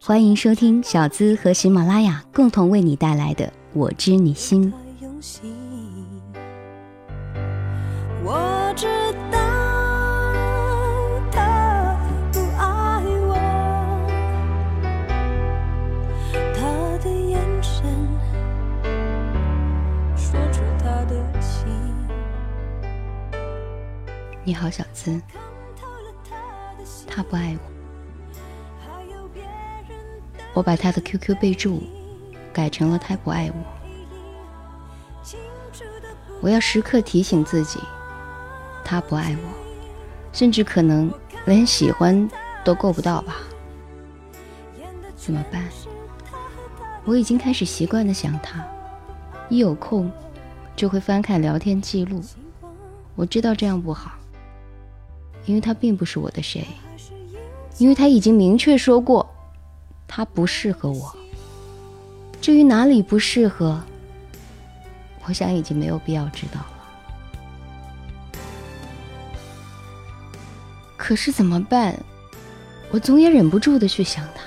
欢迎收听小资和喜马拉雅共同为你带来的《我知你心》。我知道他不爱我，他的眼神说出他的情。你好，小资，他不爱我。我把他的 QQ 备注改成了他不爱我。我要时刻提醒自己，他不爱我，甚至可能连喜欢都够不到吧？怎么办？我已经开始习惯的想他，一有空就会翻看聊天记录。我知道这样不好，因为他并不是我的谁，因为他已经明确说过，他不适合我。至于哪里不适合，我想已经没有必要知道了。可是怎么办？我总也忍不住的去想他。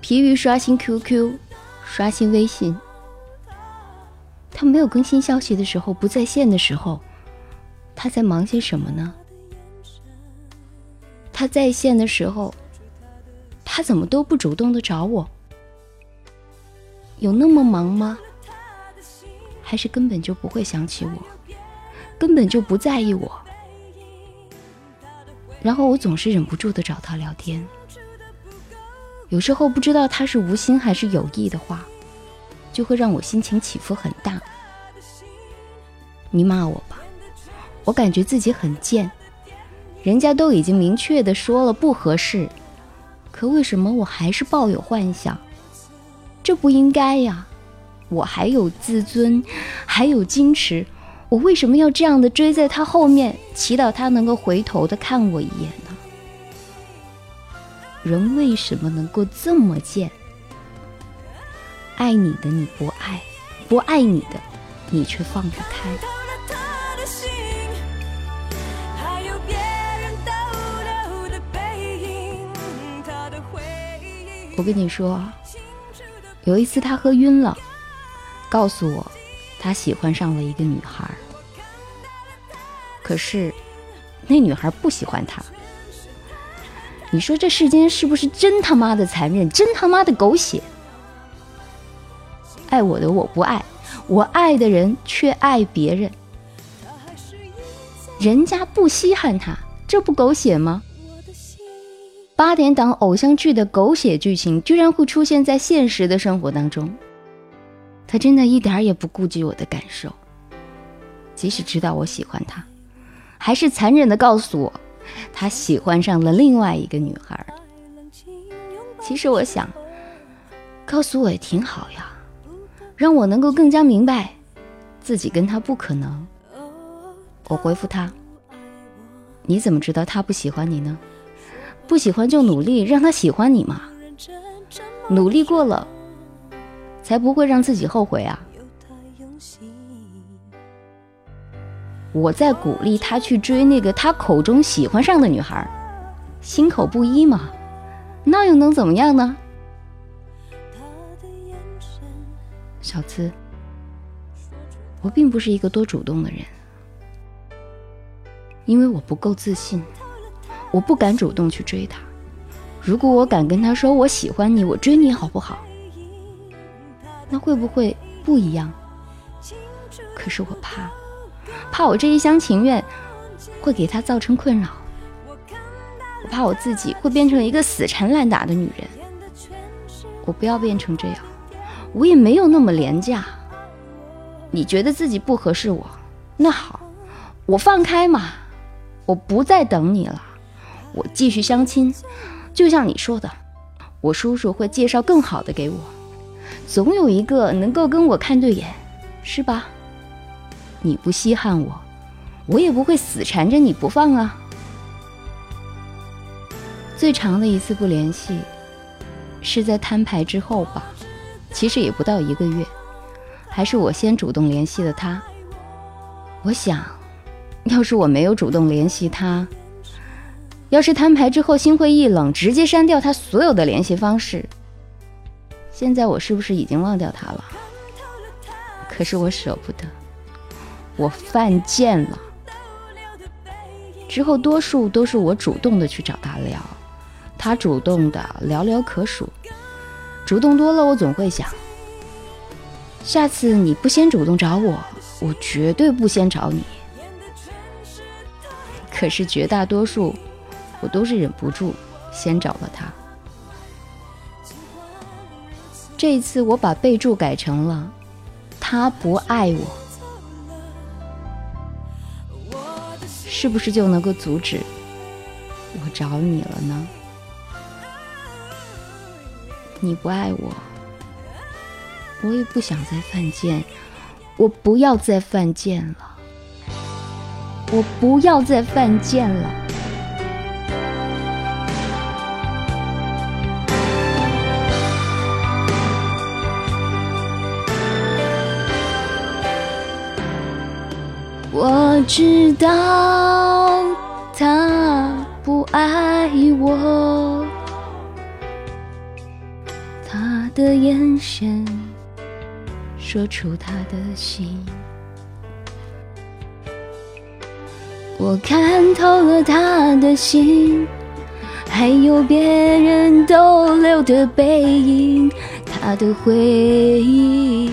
疲于刷新 QQ，刷新微信，他没有更新消息的时候，不在线的时候，他在忙些什么呢？他在线的时候，他怎么都不主动的找我？有那么忙吗？还是根本就不会想起我，根本就不在意我？然后我总是忍不住的找他聊天，有时候不知道他是无心还是有意的话，就会让我心情起伏很大。你骂我吧，我感觉自己很贱。人家都已经明确的说了不合适，可为什么我还是抱有幻想？这不应该呀！我还有自尊，还有矜持，我为什么要这样的追在他后面，祈祷他能够回头的看我一眼呢？人为什么能够这么贱？爱你的你不爱，不爱你的你却放不开。我跟你说，有一次他喝晕了，告诉我他喜欢上了一个女孩，可是那女孩不喜欢他。你说这世间是不是真他妈的残忍，真他妈的狗血？爱我的我不爱，我爱的人却爱别人，人家不稀罕他，这不狗血吗？八点档偶像剧的狗血剧情居然会出现在现实的生活当中，他真的一点儿也不顾及我的感受，即使知道我喜欢他，还是残忍的告诉我，他喜欢上了另外一个女孩。其实我想，告诉我也挺好呀，让我能够更加明白，自己跟他不可能。我回复他，你怎么知道他不喜欢你呢？不喜欢就努力让他喜欢你嘛。努力过了，才不会让自己后悔啊！我在鼓励他去追那个他口中喜欢上的女孩，心口不一嘛，那又能怎么样呢？小资，我并不是一个多主动的人，因为我不够自信，我不敢主动去追他。如果我敢跟他说我喜欢你，我追你好不好？那会不会不一样？可是我怕，怕我这一厢情愿会给他造成困扰，我怕我自己会变成一个死缠烂打的女人。我不要变成这样，我也没有那么廉价。你觉得自己不合适我，那好，我放开嘛，我不再等你了，我继续相亲。就像你说的，我叔叔会介绍更好的给我，总有一个能够跟我看对眼，是吧？你不稀罕我，我也不会死缠着你不放啊。最长的一次不联系，是在摊牌之后吧，其实也不到一个月，还是我先主动联系的他。我想，要是我没有主动联系他，要是摊牌之后心灰意冷，直接删掉他所有的联系方式，现在我是不是已经忘掉他了？可是我舍不得，我犯贱了。之后多数都是我主动的去找他聊，他主动的寥寥可数。主动多了，我总会想，下次你不先主动找我，我绝对不先找你。可是绝大多数，我都是忍不住先找了他。这一次我把备注改成了“他不爱我”，是不是就能够阻止我找你了呢？你不爱我，我也不想再犯贱，我不要再犯贱了，我不要再犯贱了。我知道他不爱我，他的眼神说出他的心。我看透了他的心，还有别人逗留的背影，他的回忆。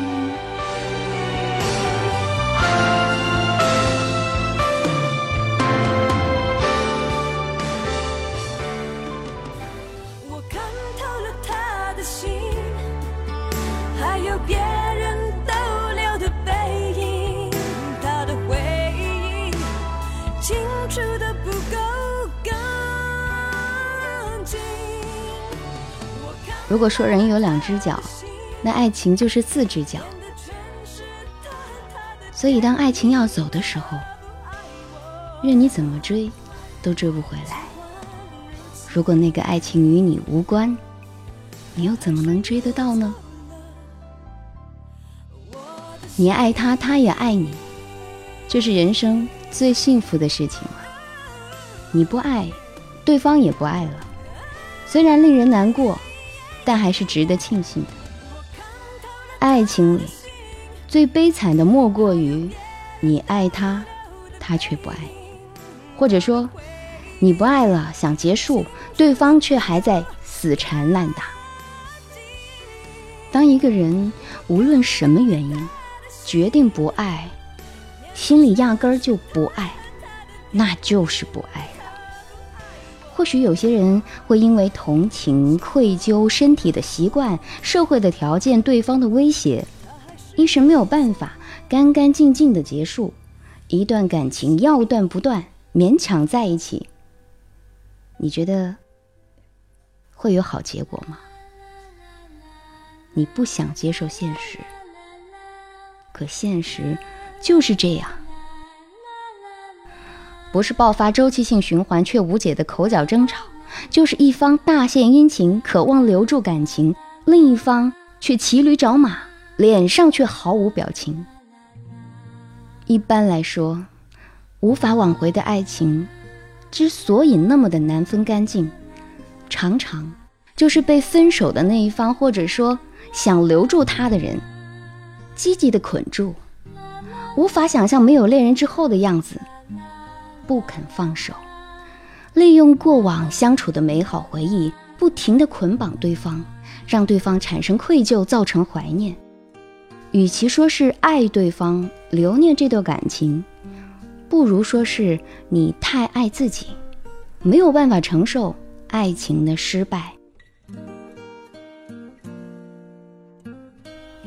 如果说人有两只脚，那爱情就是四只脚。所以，当爱情要走的时候，任你怎么追，都追不回来。如果那个爱情与你无关，你又怎么能追得到呢？你爱他，他也爱你，这是人生最幸福的事情了。你不爱，对方也不爱了，虽然令人难过，但还是值得庆幸的。爱情里。最悲惨的莫过于，你爱他，他却不爱，或者说，你不爱了，想结束，对方却还在死缠烂打。当一个人无论什么原因决定不爱，心里压根儿就不爱，那就是不爱了。或许有些人会因为同情、愧疚、身体的习惯、社会的条件、对方的威胁。一时没有办法干干净净的结束一段感情，要断不断，勉强在一起。你觉得会有好结果吗？你不想接受现实，可现实就是这样，不是爆发周期性循环却无解的口角争吵，就是一方大献殷勤，渴望留住感情，另一方却骑驴找马。脸上却毫无表情。一般来说，无法挽回的爱情，之所以那么的难分干净，常常就是被分手的那一方，或者说想留住他的人，积极的捆住，无法想象没有恋人之后的样子，不肯放手，利用过往相处的美好回忆，不停的捆绑对方，让对方产生愧疚，造成怀念。与其说是爱对方、留念这段感情，不如说是你太爱自己，没有办法承受爱情的失败。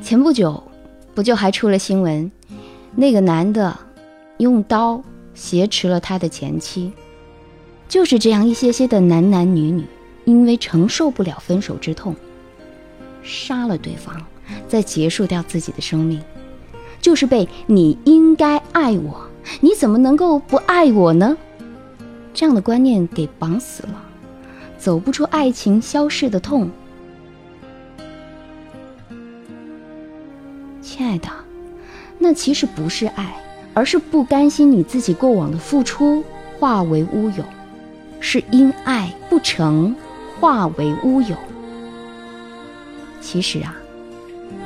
前不久，不就还出了新闻，那个男的用刀挟持了他的前妻，就是这样一些些的男男女女，因为承受不了分手之痛，杀了对方，再结束掉自己的生命，就是被你应该爱我，你怎么能够不爱我呢？这样的观念给绑死了，走不出爱情消逝的痛。亲爱的，那其实不是爱，而是不甘心你自己过往的付出化为乌有，是因爱不成化为乌有。其实啊，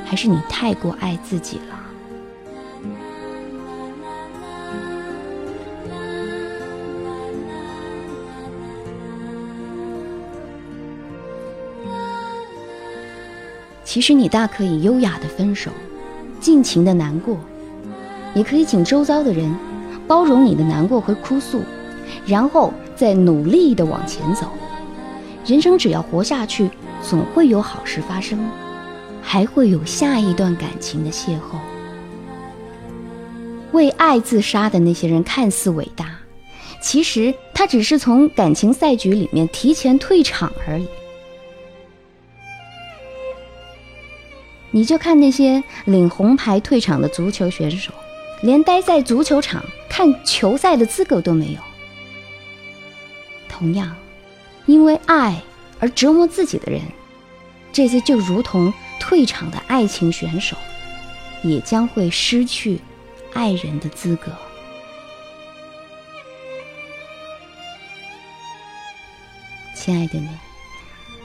还是你太过爱自己了。其实你大可以优雅的分手，尽情的难过，也可以请周遭的人包容你的难过和哭诉，然后再努力的往前走。人生只要活下去，总会有好事发生，还会有下一段感情的邂逅。为爱自杀的那些人看似伟大，其实他只是从感情赛局里面提前退场而已。你就看那些领红牌退场的足球选手，连待在足球场看球赛的资格都没有。同样，因为爱而折磨自己的人，这些就如同退场的爱情选手，也将会失去爱人的资格。亲爱的你，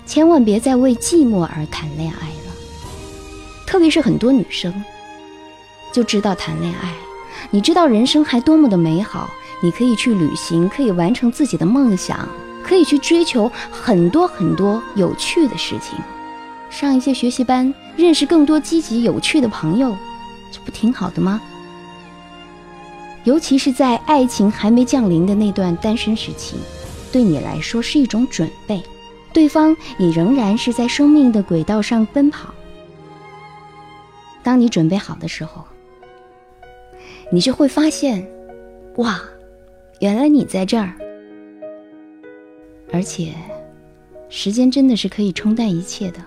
千万别再为寂寞而谈恋爱了。特别是很多女生，就知道谈恋爱，你知道人生还多么的美好，你可以去旅行，可以完成自己的梦想，可以去追求很多很多有趣的事情，上一些学习班，认识更多积极有趣的朋友，这不挺好的吗？尤其是在爱情还没降临的那段单身时期，对你来说是一种准备，对方也仍然是在生命的轨道上奔跑。当你准备好的时候，你就会发现，哇，原来你在这儿。而且，时间真的是可以冲淡一切的，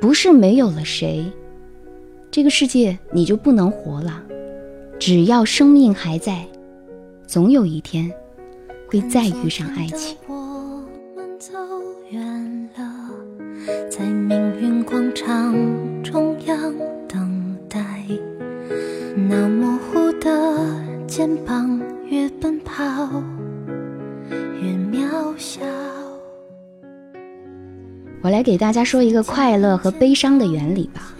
不是没有了谁，这个世界你就不能活了。只要生命还在，总有一天会再遇上爱情。在命运广场肩膀，越奔跑越渺小。我来给大家说一个快乐和悲伤的原理吧。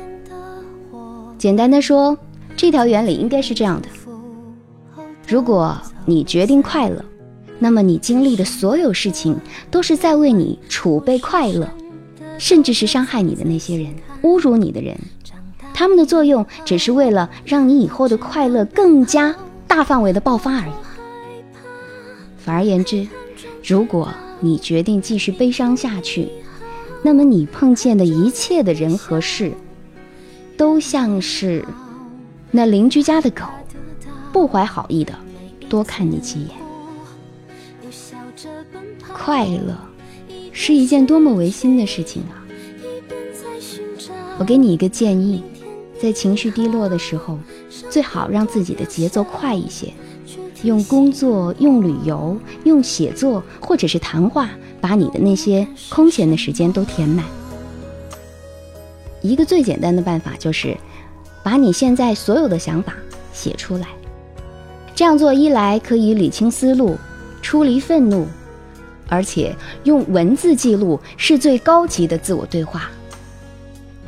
简单的说，这条原理应该是这样的：如果你决定快乐，那么你经历的所有事情都是在为你储备快乐，甚至是伤害你的那些人、侮辱你的人。他们的作用只是为了让你以后的快乐更加大范围的爆发而已。反而言之，如果你决定继续悲伤下去，那么你碰见的一切的人和事，都像是那邻居家的狗，不怀好意的多看你几眼。快乐是一件多么违心的事情啊！我给你一个建议。在情绪低落的时候，最好让自己的节奏快一些，用工作、用旅游、用写作或者是谈话，把你的那些空闲的时间都填满。一个最简单的办法就是，把你现在所有的想法写出来。这样做一来可以理清思路，出离愤怒，而且用文字记录是最高级的自我对话。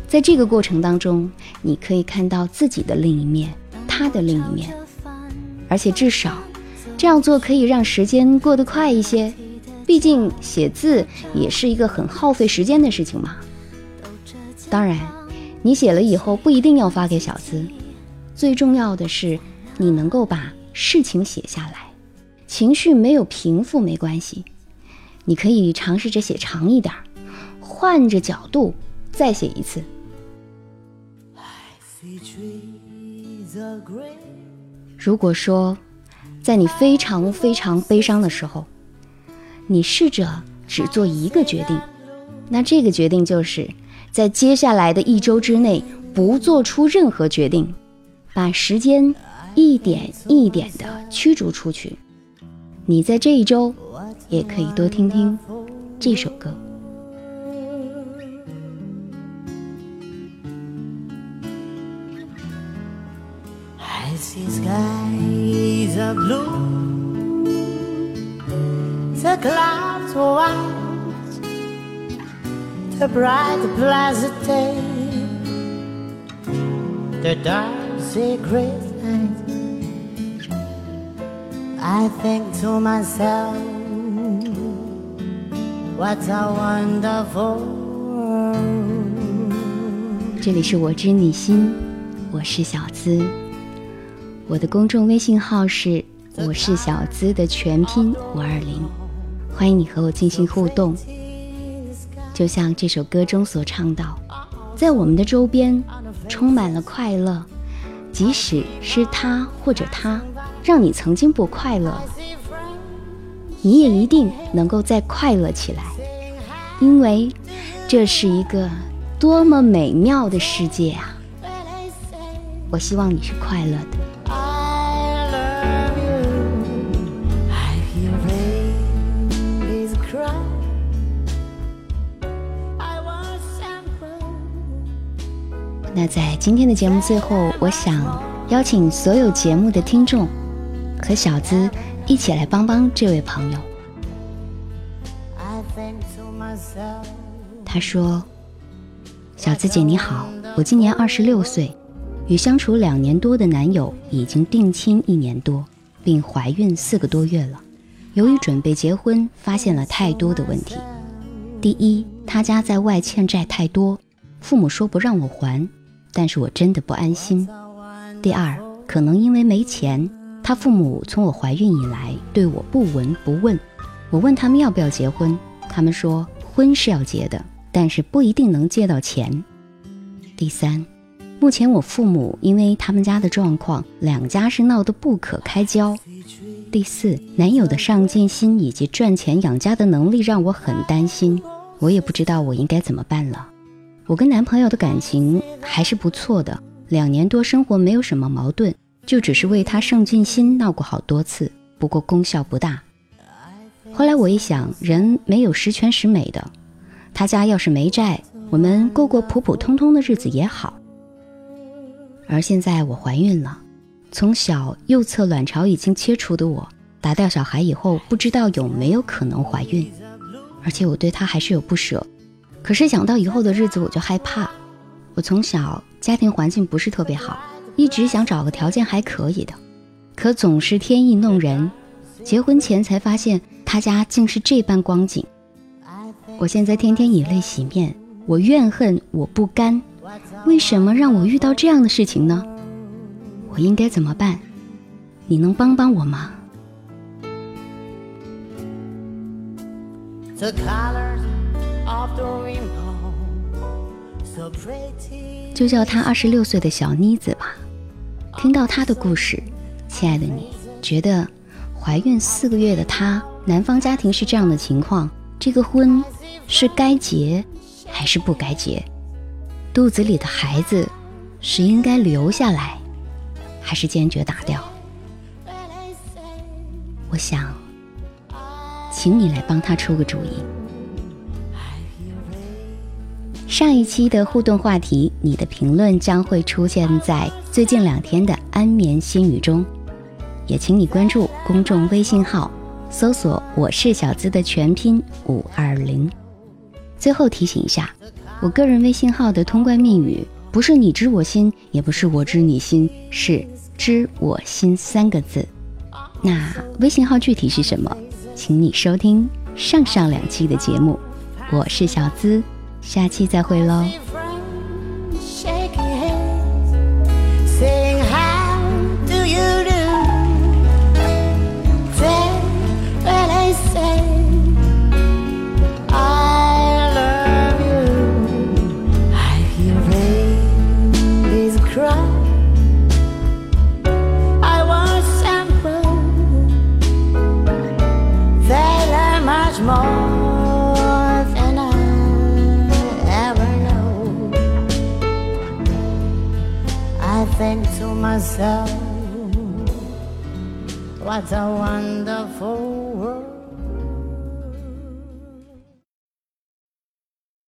在这个过程当中，你可以看到自己的另一面，他的另一面，而且至少这样做可以让时间过得快一些。毕竟写字也是一个很耗费时间的事情嘛。当然，你写了以后不一定要发给小资，最重要的是你能够把事情写下来。情绪没有平复没关系，你可以尝试着写长一点，换着角度再写一次。如果说，在你非常非常悲伤的时候，你试着只做一个决定，那这个决定就是在接下来的一周之内不做出任何决定，把时间一点一点的驱逐出去。你在这一周也可以多听听这首歌。Skies are blue, the clouds are white, the bright, the pleasant day, the dark, secret night. I think to myself, what a wonderful world. 这里是我知你心，我是小资。我的公众微信号是我是小资的全拼五二零，欢迎你和我进行互动。就像这首歌中所唱到，在我们的周边充满了快乐，即使是他或者他让你曾经不快乐，你也一定能够再快乐起来，因为这是一个多么美妙的世界啊！我希望你是快乐的。那在今天的节目最后，我想邀请所有节目的听众和小资一起来帮帮这位朋友。I think to myself. 他说：“小资姐你好，我今年二十六岁，与相处两年多的男友已经定亲一年多，并怀孕四个多月了。由于准备结婚，发现了太多的问题。第一，他家在外欠债太多，父母说不让我还，但是我真的不安心。第二，可能因为没钱，他父母从我怀孕以来对我不闻不问。我问他们要不要结婚，他们说婚是要结的，但是不一定能借到钱。第三，目前我父母因为他们家的状况，两家是闹得不可开交。第四，男友的上进心以及赚钱养家的能力让我很担心，我也不知道我应该怎么办了。我跟男朋友的感情还是不错的，两年多生活没有什么矛盾，就只是为他上进心闹过好多次，不过功效不大。后来我一想，人没有十全十美的，他家要是没债，我们过过普普通通的日子也好。而现在我怀孕了，从小右侧卵巢已经切除的我，打掉小孩以后，不知道有没有可能怀孕，而且我对他还是有不舍。可是想到以后的日子，我就害怕。我从小家庭环境不是特别好，一直想找个条件还可以的，可总是天意弄人。结婚前才发现他家竟是这般光景。我现在天天以泪洗面，我怨恨，我不甘。为什么让我遇到这样的事情呢？我应该怎么办？你能帮帮我吗？The color 就叫她二十六岁的小妮子吧。听到她的故事，亲爱的你，觉得怀孕四个月的她，男方家庭是这样的情况，这个婚是该结还是不该结？肚子里的孩子是应该留下来，还是坚决打掉？我想，请你来帮他出个主意。上一期的互动话题，你的评论将会出现在最近两天的安眠心语中，也请你关注公众微信号，搜索“我是小资”的全拼五二零。最后提醒一下，我个人微信号的通关密语不是“你知我心”，也不是“我知你心”，是“知我心”三个字。那微信号具体是什么？请你收听上上两期的节目。我是小资，下期再会喽。